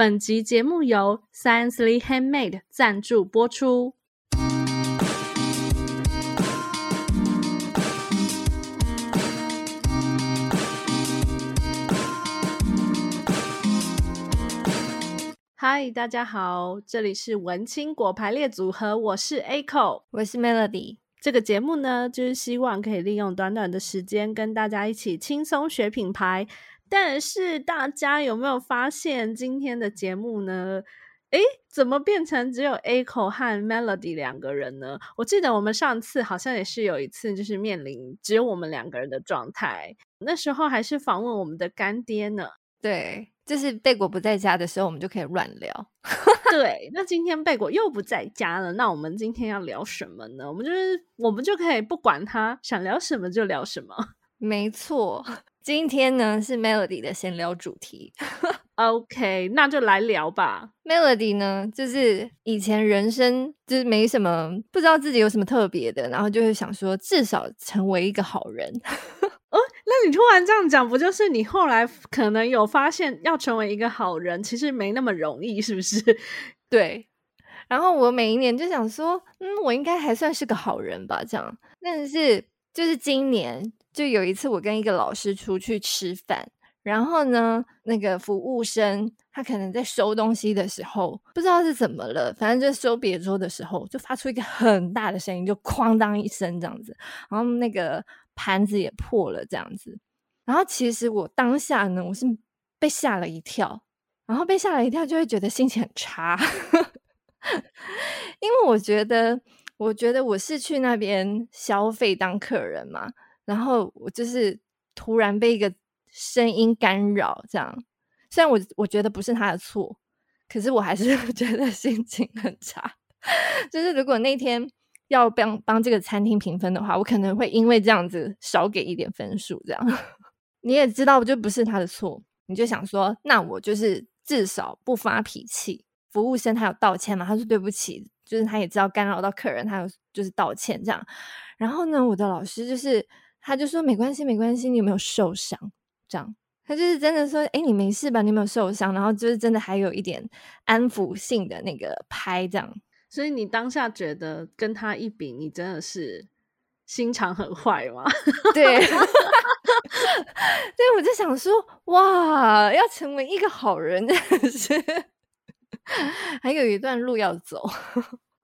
本集节目由 Sciencely Handmade 赞助播出。嗨，大家好，这里是文青果排列组合，我是 Aiko，我是 Melody。这个节目呢，就是希望可以利用短短的时间，跟大家一起轻松学品牌。但是大家有没有发现今天的节目呢？诶，怎么变成只有 Echo 和 Melody 两个人呢？我记得我们上次好像也是有一次，就是面临只有我们两个人的状态。那时候还是访问我们的干爹呢。对，就是贝果不在家的时候，我们就可以乱聊。对，那今天贝果又不在家了，那我们今天要聊什么呢？我们就是我们就可以不管他想聊什么就聊什么。没错。今天呢是 Melody 的闲聊主题，OK，那就来聊吧。Melody 呢，就是以前人生就是没什么，不知道自己有什么特别的，然后就会想说至少成为一个好人。哦，那你突然这样讲，不就是你后来可能有发现要成为一个好人，其实没那么容易，是不是？对。然后我每一年就想说，嗯，我应该还算是个好人吧，这样。但是就是今年。就有一次，我跟一个老师出去吃饭，然后呢，那个服务生他可能在收东西的时候，不知道是怎么了，反正就收别桌的时候，就发出一个很大的声音，就哐当一声这样子，然后那个盘子也破了这样子。然后其实我当下呢，我是被吓了一跳，然后被吓了一跳，就会觉得心情很差，因为我觉得，我觉得我是去那边消费当客人嘛。然后我就是突然被一个声音干扰，这样。虽然我我觉得不是他的错，可是我还是 觉得心情很差。就是如果那天要帮帮这个餐厅评分的话，我可能会因为这样子少给一点分数。这样 你也知道，就不是他的错，你就想说，那我就是至少不发脾气。服务生他有道歉嘛？他说对不起，就是他也知道干扰到客人，他有就是道歉这样。然后呢，我的老师就是。他就说没关系，没关系，你有没有受伤？这样，他就是真的说，哎，你没事吧？你有没有受伤？然后就是真的还有一点安抚性的那个拍，这样。所以你当下觉得跟他一比，你真的是心肠很坏吗？对，所以我就想说，哇，要成为一个好人，真的是 还有一段路要走。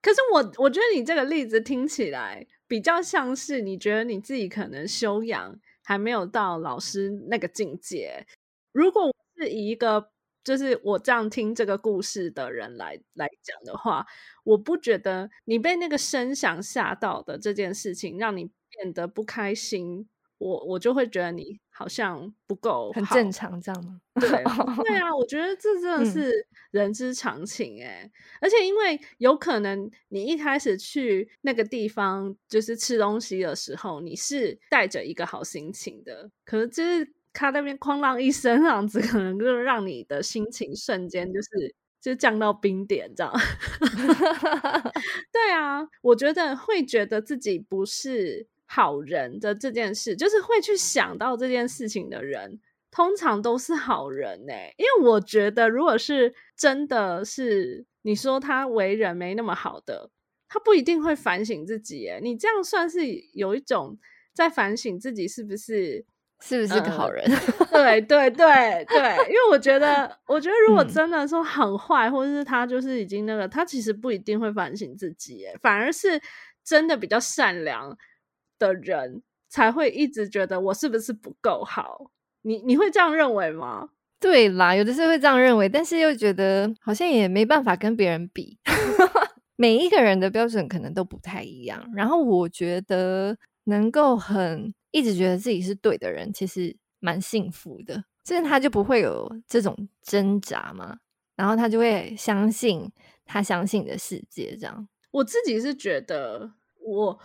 可是我我觉得你这个例子听起来。比较像是你觉得你自己可能修养还没有到老师那个境界。如果是以一个就是我这样听这个故事的人来来讲的话，我不觉得你被那个声响吓到的这件事情让你变得不开心。我我就会觉得你好像不够很正常，这样吗？对对啊，我觉得这真的是人之常情哎、欸。嗯、而且因为有可能你一开始去那个地方就是吃东西的时候，你是带着一个好心情的，可是就是他那边哐啷一声，这样子可能就让你的心情瞬间就是就降到冰点这样。对啊，我觉得会觉得自己不是。好人的这件事，就是会去想到这件事情的人，通常都是好人欸。因为我觉得，如果是真的是你说他为人没那么好的，他不一定会反省自己欸。你这样算是有一种在反省自己是不是是不是个好人？对对对对，因为我觉得，我觉得如果真的说很坏，或者是他就是已经那个，他其实不一定会反省自己欸，反而是真的比较善良。的人才会一直觉得我是不是不够好？你你会这样认为吗？对啦，有的时候会这样认为，但是又觉得好像也没办法跟别人比。每一个人的标准可能都不太一样。然后我觉得能够很一直觉得自己是对的人，其实蛮幸福的。就是他就不会有这种挣扎嘛。然后他就会相信他相信的世界。这样，我自己是觉得我。我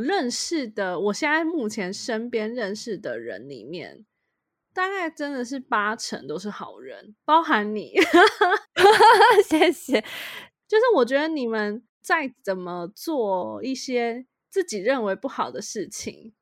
认识的，我现在目前身边认识的人里面，大概真的是八成都是好人，包含你。谢谢。就是我觉得你们再怎么做一些自己认为不好的事情，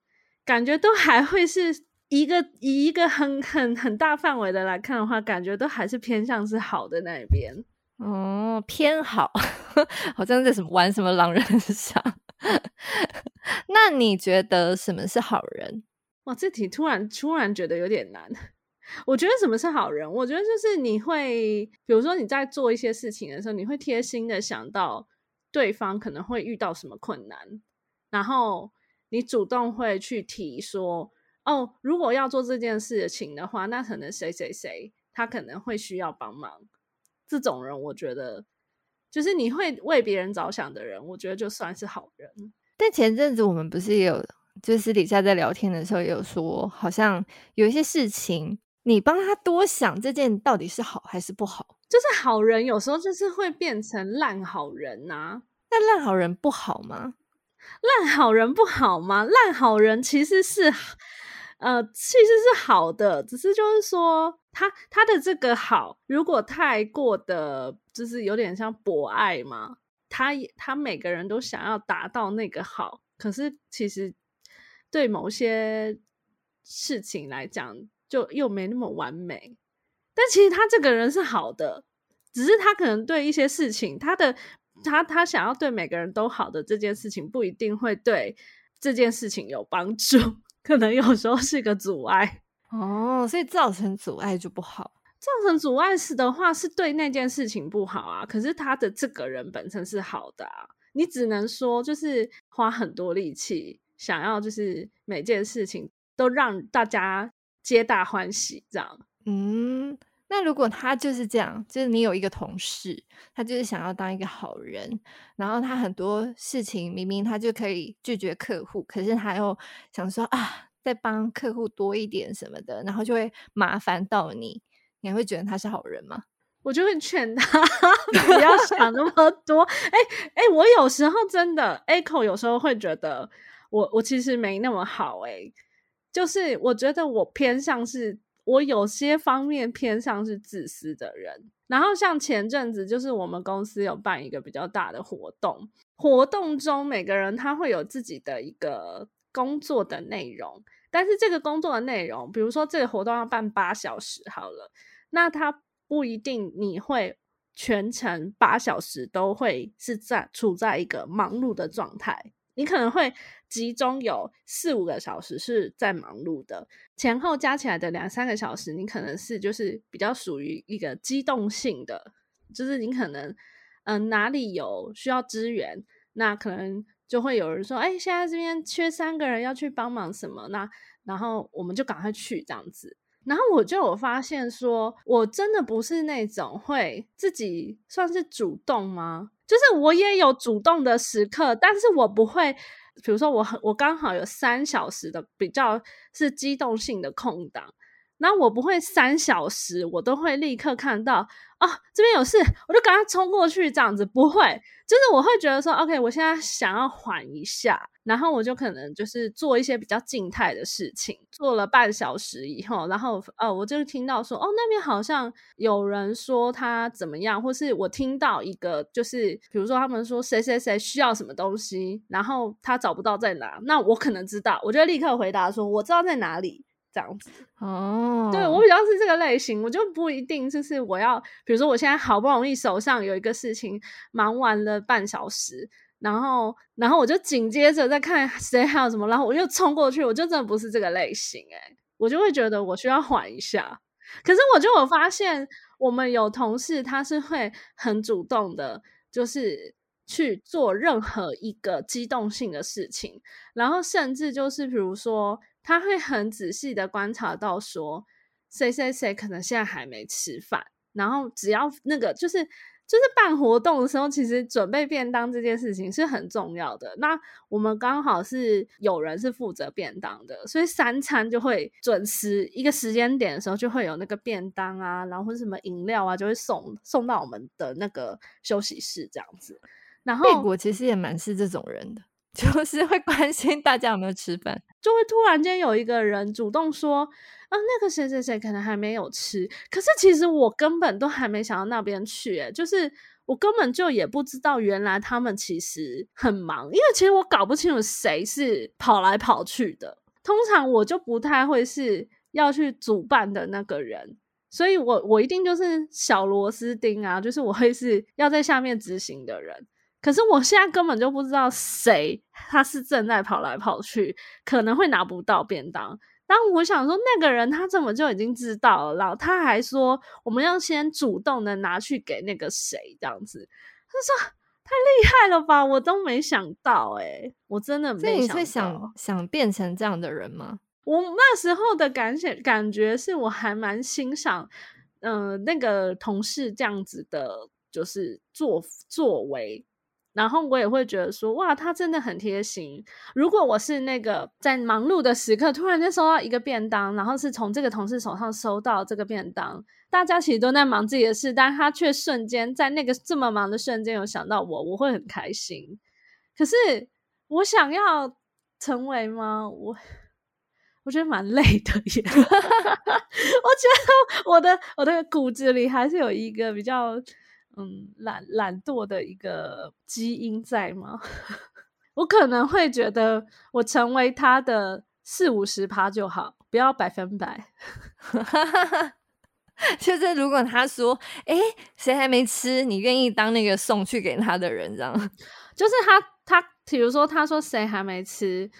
感觉都还会是一个以一个很很很大范围的来看的话，感觉都还是偏向是好的那一边。哦，偏好，好像在什么玩什么狼人杀。那你觉得什么是好人？哇，这题突然突然觉得有点难。我觉得什么是好人？我觉得就是你会，比如说你在做一些事情的时候，你会贴心的想到对方可能会遇到什么困难，然后你主动会去提说，哦，如果要做这件事情的话，那可能谁谁谁他可能会需要帮忙。这种人，我觉得就是你会为别人着想的人，我觉得就算是好人。但前阵子我们不是也有，就私底下在聊天的时候也有说，好像有一些事情。你帮他多想这件到底是好还是不好？就是好人有时候就是会变成烂好人呐、啊。那烂好人不好吗？烂好人不好吗？烂好人其实是，呃，其实是好的，只是就是说他他的这个好，如果太过的，就是有点像博爱嘛。他他每个人都想要达到那个好，可是其实对某些事情来讲。就又没那么完美，但其实他这个人是好的，只是他可能对一些事情，他的他他想要对每个人都好的这件事情，不一定会对这件事情有帮助，可能有时候是个阻碍哦，所以造成阻碍就不好。造成阻碍是的话，是对那件事情不好啊。可是他的这个人本身是好的啊，你只能说就是花很多力气，想要就是每件事情都让大家。皆大欢喜，这样。嗯，那如果他就是这样，就是你有一个同事，他就是想要当一个好人，然后他很多事情明明他就可以拒绝客户，可是他又想说啊，再帮客户多一点什么的，然后就会麻烦到你，你还会觉得他是好人吗？我就会劝他不要想那么多。哎哎，我有时候真的，Echo 有时候会觉得我我其实没那么好，哎。就是我觉得我偏向是，我有些方面偏向是自私的人。然后像前阵子，就是我们公司有办一个比较大的活动，活动中每个人他会有自己的一个工作的内容，但是这个工作的内容，比如说这个活动要办八小时好了，那他不一定你会全程八小时都会是在处在一个忙碌的状态。你可能会集中有四五个小时是在忙碌的，前后加起来的两三个小时，你可能是就是比较属于一个机动性的，就是你可能嗯、哪里有需要支援，那可能就会有人说，哎，现在这边缺三个人要去帮忙什么，那然后我们就赶快去这样子。然后我就有发现说，我真的不是那种会自己算是主动吗？就是我也有主动的时刻，但是我不会，比如说我很我刚好有三小时的比较是机动性的空档，那我不会三小时我都会立刻看到。哦，这边有事，我就赶快冲过去，这样子不会，就是我会觉得说，OK，我现在想要缓一下，然后我就可能就是做一些比较静态的事情。做了半小时以后，然后哦，我就听到说，哦，那边好像有人说他怎么样，或是我听到一个，就是比如说他们说谁谁谁需要什么东西，然后他找不到在哪，那我可能知道，我就立刻回答说，我知道在哪里。这样子哦，oh. 对，我比较是这个类型，我就不一定就是我要，比如说我现在好不容易手上有一个事情忙完了半小时，然后然后我就紧接着再看谁还有什么，然后我又冲过去，我就真的不是这个类型诶、欸，我就会觉得我需要缓一下。可是我就有发现，我们有同事他是会很主动的，就是去做任何一个机动性的事情，然后甚至就是比如说。他会很仔细的观察到说，谁谁谁可能现在还没吃饭，然后只要那个就是就是办活动的时候，其实准备便当这件事情是很重要的。那我们刚好是有人是负责便当的，所以三餐就会准时一个时间点的时候就会有那个便当啊，然后或者什么饮料啊，就会送送到我们的那个休息室这样子。然后贝果其实也蛮是这种人的。就是会关心大家有没有吃饭，就会突然间有一个人主动说：“啊，那个谁谁谁可能还没有吃。”可是其实我根本都还没想到那边去，欸，就是我根本就也不知道原来他们其实很忙，因为其实我搞不清楚谁是跑来跑去的。通常我就不太会是要去主办的那个人，所以我我一定就是小螺丝钉啊，就是我会是要在下面执行的人。可是我现在根本就不知道谁他是正在跑来跑去，可能会拿不到便当。当我想说那个人他怎么就已经知道了，然后他还说我们要先主动的拿去给那个谁这样子，他说太厉害了吧，我都没想到哎、欸、我真的没想到。所以你会想想变成这样的人吗？我那时候的感想感觉是我还蛮欣赏，嗯、呃，那个同事这样子的，就是作作为。然后我也会觉得说，哇，他真的很贴心。如果我是那个在忙碌的时刻，突然间收到一个便当，然后是从这个同事手上收到这个便当，大家其实都在忙自己的事，但他却瞬间在那个这么忙的瞬间有想到我，我会很开心。可是我想要成为吗？我我觉得蛮累的耶。我觉得我的我的骨子里还是有一个比较。嗯，懒懒惰的一个基因在吗？我可能会觉得我成为他的四五十趴就好，不要百分百。就是如果他说，哎、欸，谁还没吃，你愿意当那个送去给他的人，这样？就是他他，比如说他说谁还没吃，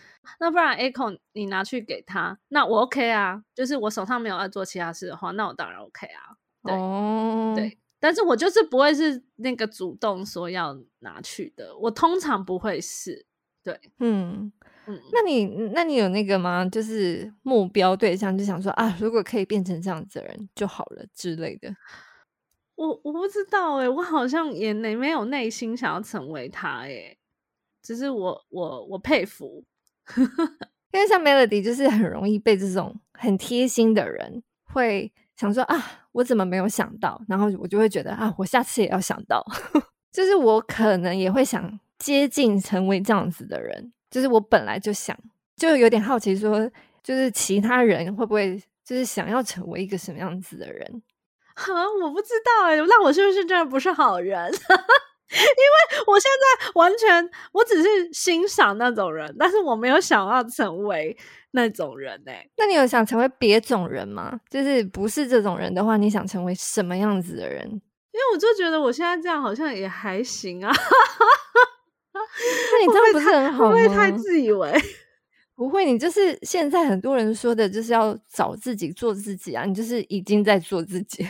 那不然 Echo 你拿去给他，那我 OK 啊。就是我手上没有要做其他事的话，那我当然 OK 啊。对、哦、对。但是我就是不会是那个主动说要拿去的，我通常不会是，对，嗯嗯，那你那你有那个吗？就是目标对象就想说啊，如果可以变成这样子的人就好了之类的。我我不知道哎、欸，我好像也没没有内心想要成为他哎、欸，只是我我我佩服，因为像 Melody 就是很容易被这种很贴心的人会。想说啊，我怎么没有想到？然后我就会觉得啊，我下次也要想到。就是我可能也会想接近成为这样子的人。就是我本来就想，就有点好奇说，就是其他人会不会就是想要成为一个什么样子的人？哈，我不知道哎、那我是不是真的不是好人？因为我现在完全，我只是欣赏那种人，但是我没有想要成为。那种人哎、欸，那你有想成为别种人吗？就是不是这种人的话，你想成为什么样子的人？因为我就觉得我现在这样好像也还行啊。那你这样不是很好吗？不会太自以为？不会，你就是现在很多人说的，就是要找自己做自己啊。你就是已经在做自己，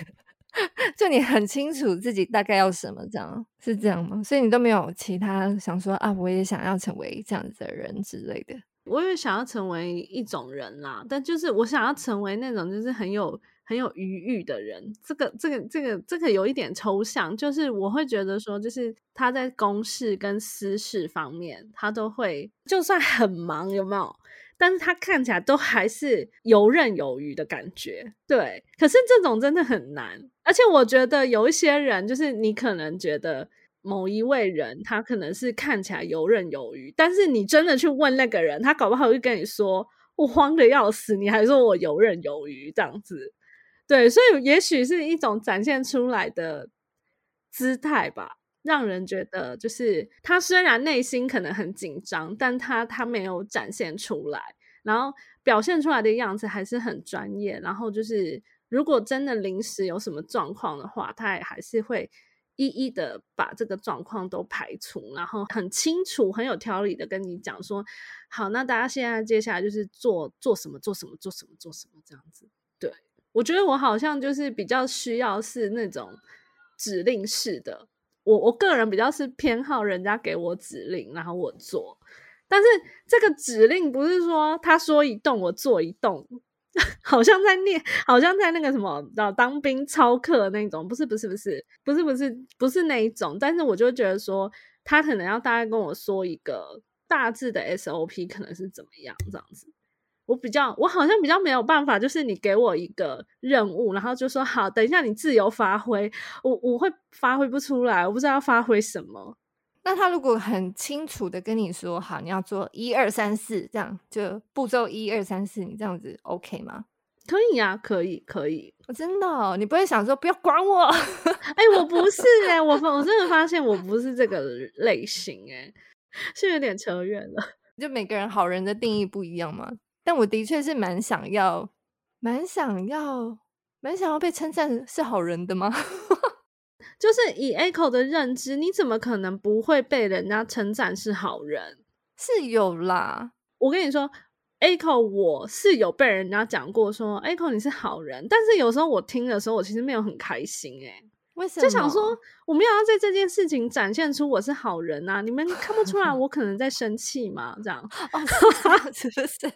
就你很清楚自己大概要什么，这样是这样吗？所以你都没有其他想说啊，我也想要成为这样子的人之类的。我也想要成为一种人啦，但就是我想要成为那种就是很有很有余裕的人。这个这个这个这个有一点抽象，就是我会觉得说，就是他在公事跟私事方面，他都会就算很忙，有没有？但是他看起来都还是游刃有余的感觉。对，可是这种真的很难，而且我觉得有一些人，就是你可能觉得。某一位人，他可能是看起来游刃有余，但是你真的去问那个人，他搞不好会跟你说：“我慌得要死，你还说我游刃有余这样子。”对，所以也许是一种展现出来的姿态吧，让人觉得就是他虽然内心可能很紧张，但他他没有展现出来，然后表现出来的样子还是很专业。然后就是如果真的临时有什么状况的话，他也还是会。一一的把这个状况都排除，然后很清楚、很有条理的跟你讲说，好，那大家现在接下来就是做做什么、做什么、做什么、做什么这样子。对，我觉得我好像就是比较需要是那种指令式的，我我个人比较是偏好人家给我指令，然后我做。但是这个指令不是说他说一动我做一动。好像在念，好像在那个什么，老当兵操课那种，不是不是不是不是不是不是那一种，但是我就觉得说，他可能要大概跟我说一个大致的 SOP 可能是怎么样这样子。我比较，我好像比较没有办法，就是你给我一个任务，然后就说好，等一下你自由发挥，我我会发挥不出来，我不知道要发挥什么。那他如果很清楚的跟你说，好，你要做一二三四，这样就步骤一二三四，你这样子 OK 吗？可以呀、啊，可以，可以。我真的、哦，你不会想说不要管我？哎、欸，我不是哎、欸，我我真的发现我不是这个类型哎、欸，是有点扯远了。就每个人好人的定义不一样嘛？但我的确是蛮想要，蛮想要，蛮想要被称赞是好人的吗？就是以 Echo 的认知，你怎么可能不会被人家称赞是好人？是有啦，我跟你说，Echo 我是有被人家讲过说，Echo 你是好人，但是有时候我听的时候，我其实没有很开心诶、欸。为什么？就想说，我没有要在这件事情展现出我是好人啊，你们看不出来我可能在生气吗？这样哦，是不是？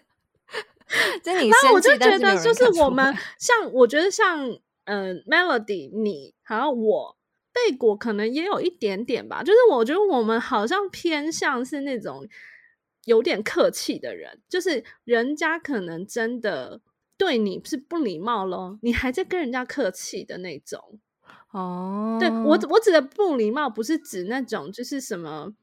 那我就觉得，就是我们像，我觉得像，嗯、呃、，Melody，你还有我。贝果可能也有一点点吧，就是我觉得我们好像偏向是那种有点客气的人，就是人家可能真的对你是不礼貌咯，你还在跟人家客气的那种。哦，对，我我指的不礼貌不是指那种就是什么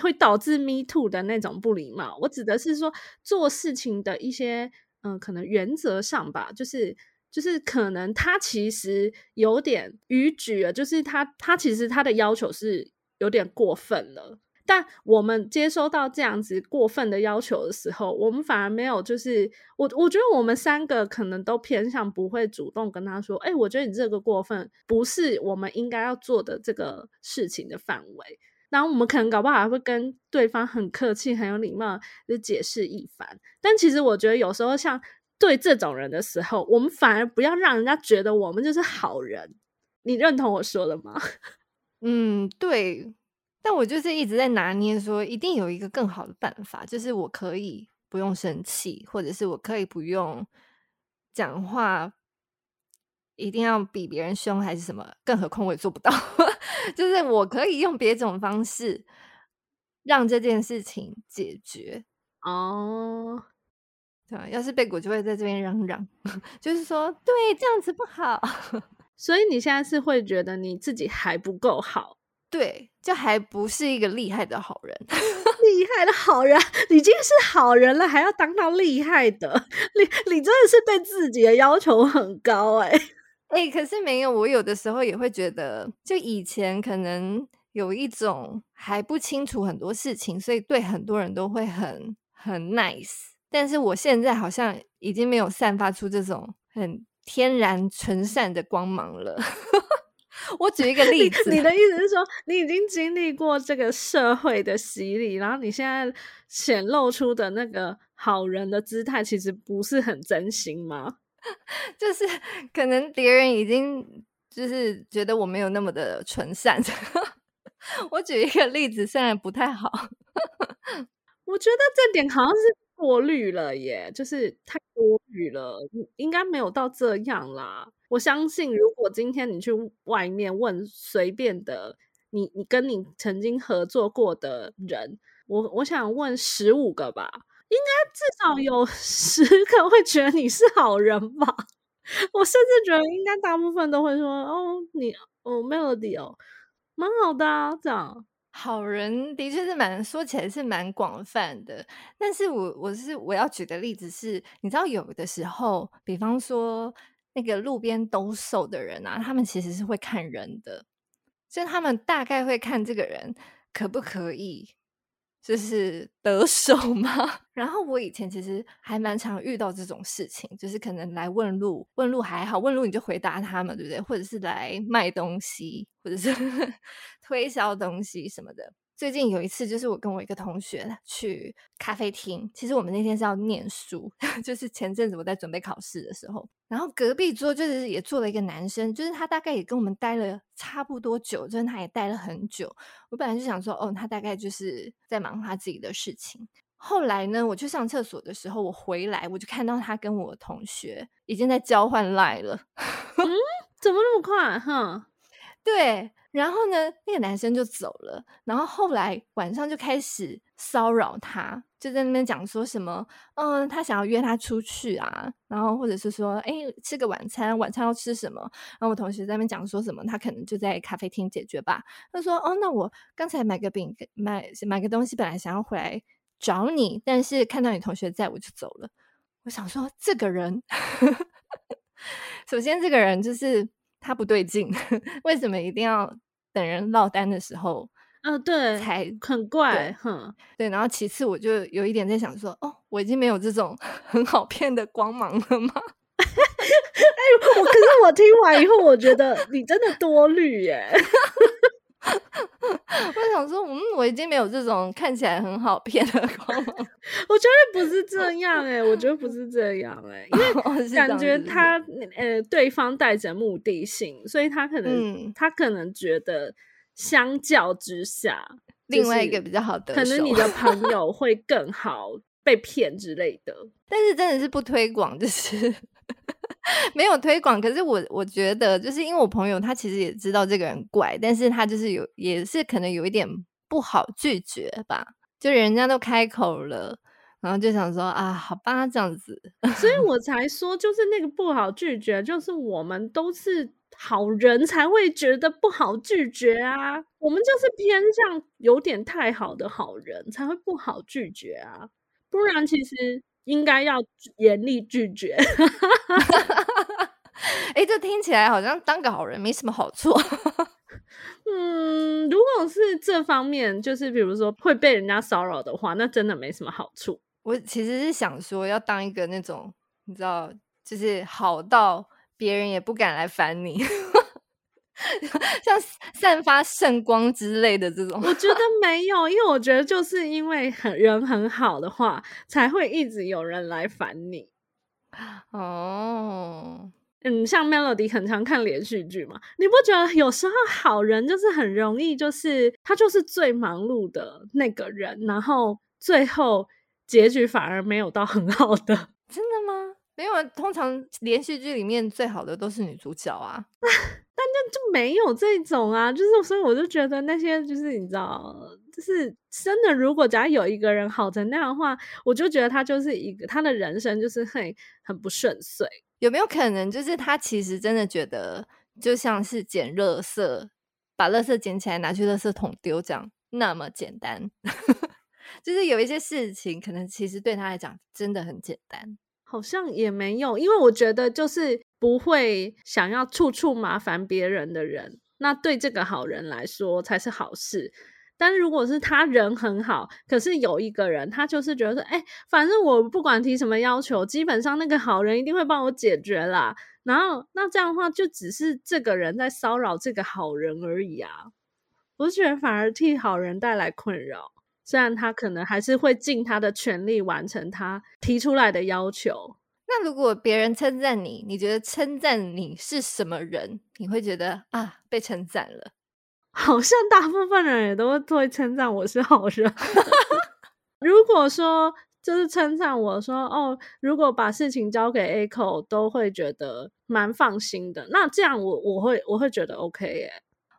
会导致 me too 的那种不礼貌，我指的是说做事情的一些嗯、呃，可能原则上吧，就是。就是可能他其实有点逾矩了，就是他他其实他的要求是有点过分了。但我们接收到这样子过分的要求的时候，我们反而没有，就是我我觉得我们三个可能都偏向不会主动跟他说，哎、我觉得你这个过分不是我们应该要做的这个事情的范围。然后我们可能搞不好还会跟对方很客气、很有礼貌的解释一番。但其实我觉得有时候像。对这种人的时候，我们反而不要让人家觉得我们就是好人。你认同我说的吗？嗯，对。但我就是一直在拿捏，说一定有一个更好的办法，就是我可以不用生气，或者是我可以不用讲话，一定要比别人凶还是什么？更何况我也做不到，就是我可以用别种方式让这件事情解决。哦。对，要是被果就会在这边嚷嚷，就是说，对，这样子不好。所以你现在是会觉得你自己还不够好，对，就还不是一个厉害的好人。厉害的好人，你已经是好人了，还要当到厉害的，你你真的是对自己的要求很高哎、欸、哎、欸，可是没有，我有的时候也会觉得，就以前可能有一种还不清楚很多事情，所以对很多人都会很很 nice。但是我现在好像已经没有散发出这种很天然纯善的光芒了。我举一个例子，你的意思是说，你已经经历过这个社会的洗礼，然后你现在显露出的那个好人的姿态，其实不是很真心吗？就是可能别人已经就是觉得我没有那么的纯善。我举一个例子，虽然不太好，我觉得这点好像是。过滤了耶，就是太多余了，应该没有到这样啦。我相信，如果今天你去外面问随便的你，你跟你曾经合作过的人，我我想问十五个吧，应该至少有十个会觉得你是好人吧。我甚至觉得，应该大部分都会说：“哦，你哦，Melody 哦，蛮好的啊。”这样。好人的确是蛮说起来是蛮广泛的，但是我我是我要举的例子是，你知道有的时候，比方说那个路边兜售的人啊，他们其实是会看人的，就他们大概会看这个人可不可以。就是得手吗？然后我以前其实还蛮常遇到这种事情，就是可能来问路，问路还好，问路你就回答他们，对不对？或者是来卖东西，或者是 推销东西什么的。最近有一次，就是我跟我一个同学去咖啡厅。其实我们那天是要念书，就是前阵子我在准备考试的时候，然后隔壁桌就是也坐了一个男生，就是他大概也跟我们待了差不多久，就是他也待了很久。我本来就想说，哦，他大概就是在忙他自己的事情。后来呢，我去上厕所的时候，我回来我就看到他跟我同学已经在交换赖了。嗯，怎么那么快？哈，对。然后呢，那个男生就走了。然后后来晚上就开始骚扰他，就在那边讲说什么，嗯，他想要约他出去啊，然后或者是说，哎，吃个晚餐，晚餐要吃什么？然后我同学在那边讲说什么，他可能就在咖啡厅解决吧。他说，哦，那我刚才买个饼，买买个东西，本来想要回来找你，但是看到你同学在，我就走了。我想说，这个人，首先这个人就是。他不对劲，为什么一定要等人落单的时候嗯、呃，对，才很怪，对哼，对。然后其次，我就有一点在想说，哦，我已经没有这种 很好骗的光芒了吗？哎、欸，我可是我听完以后，我觉得你真的多虑耶。我想说，嗯，我已经没有这种看起来很好骗的光 芒。我觉得不是这样哎，我觉得不是这样哎，因为感觉他呃，对方带着目的性，所以他可能、嗯、他可能觉得。相较之下，另外一个比较好的，可能你的朋友会更好被骗之类的。但是真的是不推广，就是没有推广。可是我我觉得，就是因为我朋友他其实也知道这个人怪，但是他就是有也是可能有一点不好拒绝吧。就人家都开口了，然后就想说啊，好吧，这样子。所以我才说，就是那个不好拒绝，就是我们都是。好人才会觉得不好拒绝啊，我们就是偏向有点太好的好人才会不好拒绝啊，不然其实应该要严厉拒绝。哎、欸，这听起来好像当个好人没什么好处。嗯，如果是这方面，就是比如说会被人家骚扰的话，那真的没什么好处。我其实是想说，要当一个那种你知道，就是好到。别人也不敢来烦你，像散发圣光之类的这种。我觉得没有，因为我觉得就是因为很人很好的话，才会一直有人来烦你。哦，嗯，像 Melody 很常看连续剧嘛，你不觉得有时候好人就是很容易，就是他就是最忙碌的那个人，然后最后结局反而没有到很好的。真的吗？没有，通常连续剧里面最好的都是女主角啊，但就就没有这种啊，就是所以我就觉得那些就是你知道，就是真的，如果假如有一个人好成那样的话，我就觉得他就是一个他的人生就是很很不顺遂。有没有可能就是他其实真的觉得就像是捡垃圾，把垃圾捡起来拿去垃圾桶丢这样那么简单？就是有一些事情可能其实对他来讲真的很简单。好像也没有，因为我觉得就是不会想要处处麻烦别人的人，那对这个好人来说才是好事。但如果是他人很好，可是有一个人他就是觉得说，哎，反正我不管提什么要求，基本上那个好人一定会帮我解决啦。然后那这样的话，就只是这个人在骚扰这个好人而已啊。我觉得反而替好人带来困扰。虽然他可能还是会尽他的全力完成他提出来的要求。那如果别人称赞你，你觉得称赞你是什么人？你会觉得啊，被称赞了。好像大部分人也都会称赞我是好人。如果说就是称赞我说哦，如果把事情交给 Echo，都会觉得蛮放心的。那这样我我会我会觉得 OK 耶。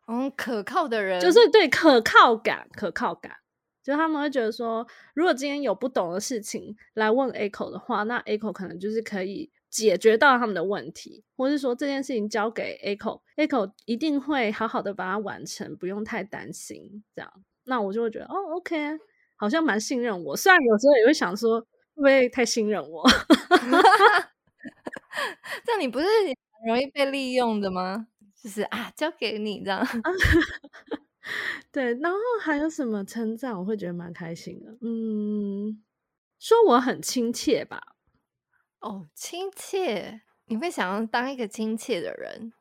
嗯，可靠的人就是对可靠感，可靠感。就他们会觉得说，如果今天有不懂的事情来问 Echo 的话，那 Echo 可能就是可以解决到他们的问题，或是说这件事情交给 Echo，Echo 一定会好好的把它完成，不用太担心。这样，那我就会觉得哦，OK，好像蛮信任我。虽然有时候也会想说，会不会太信任我？这你不是很容易被利用的吗？就是啊，交给你这样。对，然后还有什么称赞，我会觉得蛮开心的。嗯，说我很亲切吧。哦，亲切，你会想要当一个亲切的人。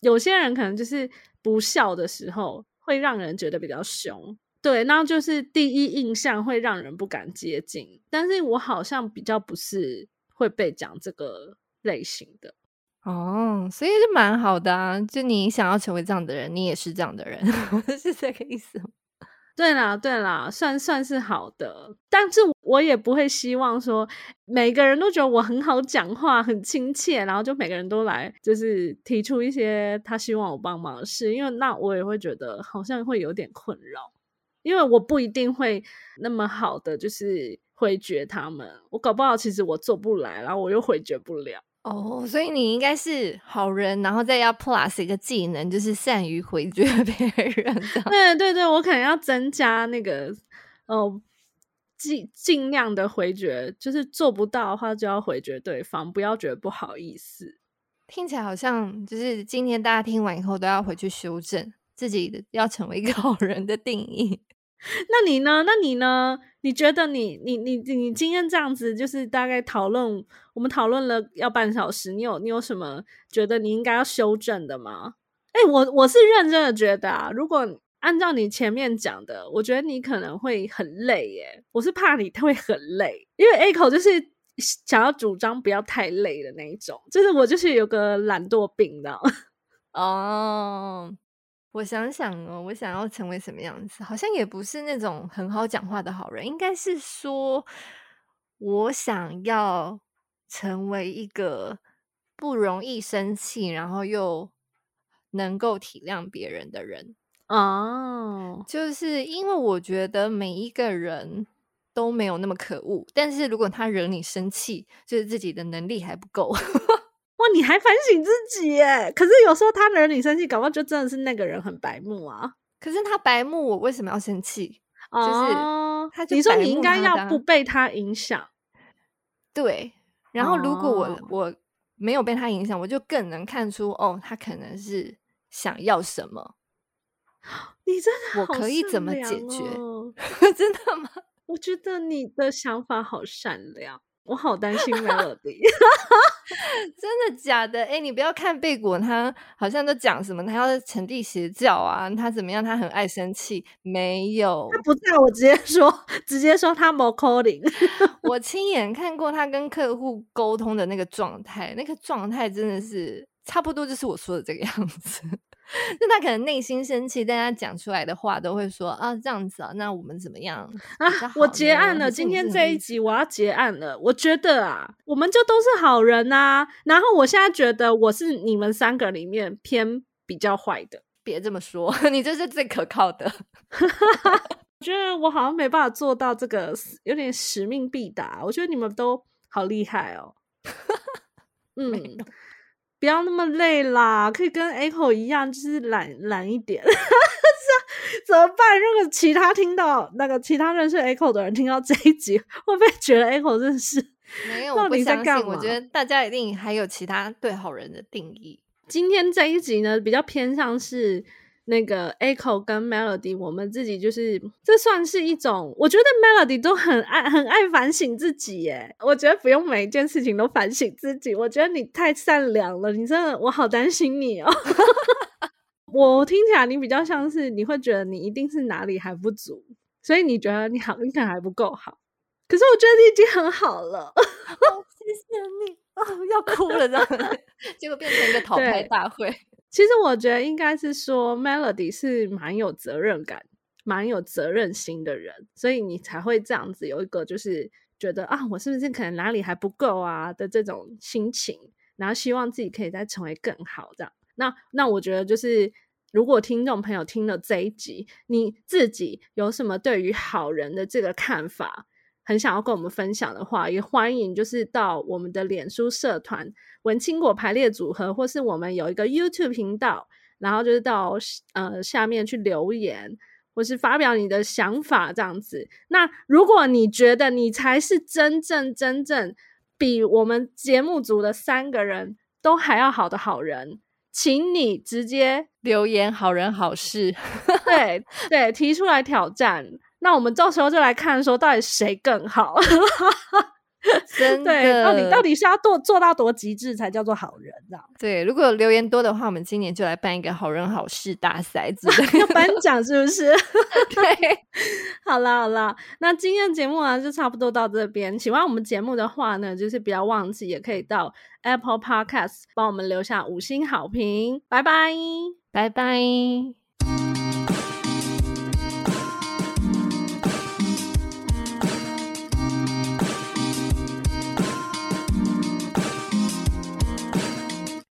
有些人可能就是不笑的时候，会让人觉得比较凶。对，那就是第一印象会让人不敢接近。但是我好像比较不是会被讲这个类型的。哦，所以是蛮好的啊！就你想要成为这样的人，你也是这样的人，是这个意思？对啦，对啦，算算是好的，但是我也不会希望说每个人都觉得我很好讲话、很亲切，然后就每个人都来就是提出一些他希望我帮忙的事，因为那我也会觉得好像会有点困扰，因为我不一定会那么好的就是回绝他们，我搞不好其实我做不来，然后我又回绝不了。哦，oh, 所以你应该是好人，然后再要 plus 一个技能，就是善于回绝 别人。对对对，我可能要增加那个，哦，尽尽量的回绝，就是做不到的话就要回绝对方，不要觉得不好意思。听起来好像就是今天大家听完以后都要回去修正自己要成为一个好人的定义。那你呢？那你呢？你觉得你你你你今天这样子，就是大概讨论，我们讨论了要半小时，你有你有什么觉得你应该要修正的吗？哎、我我是认真的觉得啊，如果按照你前面讲的，我觉得你可能会很累耶。我是怕你会很累，因为 A 口就是想要主张不要太累的那一种，就是我就是有个懒惰病的 哦。我想想哦，我想要成为什么样子？好像也不是那种很好讲话的好人，应该是说，我想要成为一个不容易生气，然后又能够体谅别人的人。哦，就是因为我觉得每一个人都没有那么可恶，但是如果他惹你生气，就是自己的能力还不够。哇，你还反省自己耶？可是有时候他惹你生气，搞不好就真的是那个人很白目啊。可是他白目，我为什么要生气？哦、就是他就，你说你应该要不被他影响。对，然后如果我、哦、我没有被他影响，我就更能看出哦，他可能是想要什么。你真的、哦、我可以怎么解决？真的吗？我觉得你的想法好善良。我好担心 Melody，真的假的？哎、欸，你不要看贝果，他好像都讲什么，他要成立邪教啊，他怎么样？他很爱生气，没有，他不在我直接说，直接说他没 calling。我亲眼看过他跟客户沟通的那个状态，那个状态真的是差不多，就是我说的这个样子。那他可能内心生气，但他讲出来的话都会说啊，这样子啊，那我们怎么样啊？我结案了，今天这一集我要结案了。我觉得啊，我们就都是好人呐、啊。然后我现在觉得我是你们三个里面偏比较坏的。别这么说，你这是最可靠的。我觉得我好像没办法做到这个，有点使命必达。我觉得你们都好厉害哦。嗯。不要那么累啦，可以跟 Echo 一样，就是懒懒一点。是啊，怎么办？如果其他听到那个其他认识 Echo 的人听到这一集，会不会觉得 Echo 真是没有？我不相信。我觉得大家一定还有其他对好人的定义。今天这一集呢，比较偏向是。那个 Echo 跟 Melody，我们自己就是，这算是一种，我觉得 Melody 都很爱很爱反省自己耶。我觉得不用每一件事情都反省自己，我觉得你太善良了，你真的，我好担心你哦。我听起来你比较像是你会觉得你一定是哪里还不足，所以你觉得你好，你可能还不够好。可是我觉得你已经很好了，哦、谢谢你啊、哦，要哭了这样，结果变成一个讨拍大会。其实我觉得应该是说，Melody 是蛮有责任感、蛮有责任心的人，所以你才会这样子有一个就是觉得啊，我是不是可能哪里还不够啊的这种心情，然后希望自己可以再成为更好这样。那那我觉得就是，如果听众朋友听了这一集，你自己有什么对于好人的这个看法，很想要跟我们分享的话，也欢迎就是到我们的脸书社团文青果排列组合，或是我们有一个 YouTube 频道，然后就是到呃下面去留言，或是发表你的想法这样子。那如果你觉得你才是真正真正比我们节目组的三个人都还要好的好人，请你直接留言“好人好事”，对对，提出来挑战。那我们到时候就来看，说到底谁更好？真的，对，到底到底是要做做到多极致才叫做好人呢？对，如果留言多的话，我们今年就来办一个好人好事大赛，之类要颁奖是不是？对，好啦好啦，那今天的节目呢就差不多到这边。喜欢我们节目的话呢，就是不要忘记，也可以到 Apple Podcast 帮我们留下五星好评。拜拜，拜拜。